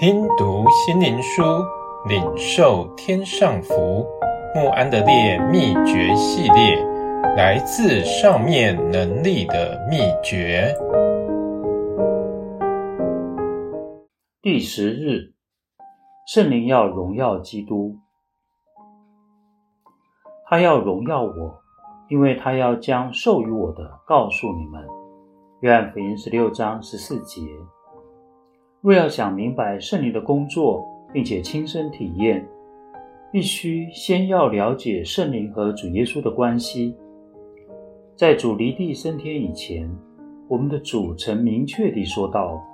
听读心灵书，领受天上福。穆安德烈秘诀系列，来自上面能力的秘诀。第十日，圣灵要荣耀基督，他要荣耀我，因为他要将授予我的告诉你们。约翰福音十六章十四节。若要想明白圣灵的工作，并且亲身体验，必须先要了解圣灵和主耶稣的关系。在主离地升天以前，我们的主曾明确地说道：“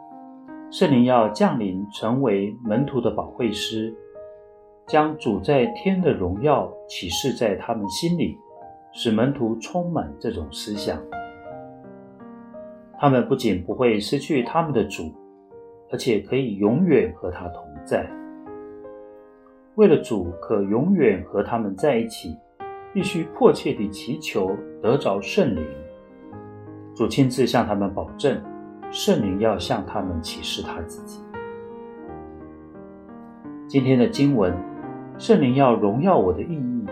圣灵要降临，成为门徒的保惠师，将主在天的荣耀启示在他们心里，使门徒充满这种思想。他们不仅不会失去他们的主。”而且可以永远和他同在。为了主可永远和他们在一起，必须迫切地祈求得着圣灵。主亲自向他们保证，圣灵要向他们启示他自己。今天的经文，圣灵要荣耀我的意义，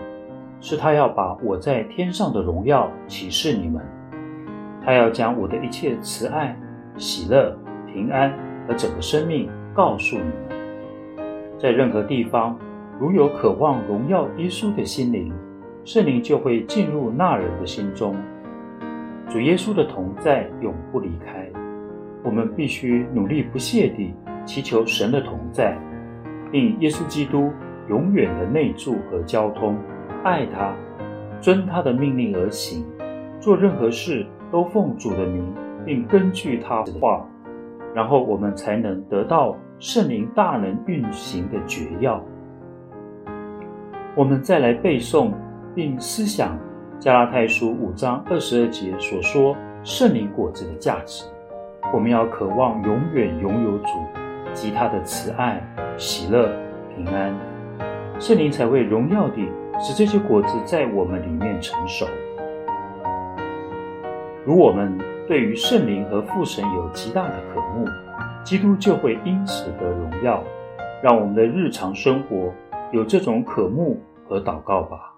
是他要把我在天上的荣耀启示你们，他要将我的一切慈爱、喜乐、平安。而整个生命告诉你们，在任何地方，如有渴望荣耀耶稣的心灵，圣灵就会进入那人的心中。主耶稣的同在永不离开，我们必须努力不懈地祈求神的同在，并耶稣基督永远的内住和交通，爱他，遵他的命令而行，做任何事都奉主的名，并根据他的话。然后我们才能得到圣灵大能运行的诀要。我们再来背诵并思想加拉太书五章二十二节所说圣灵果子的价值。我们要渴望永远拥有主及他的慈爱、喜乐、平安，圣灵才会荣耀地使这些果子在我们里面成熟。如我们。对于圣灵和父神有极大的渴慕，基督就会因此得荣耀。让我们的日常生活有这种渴慕和祷告吧。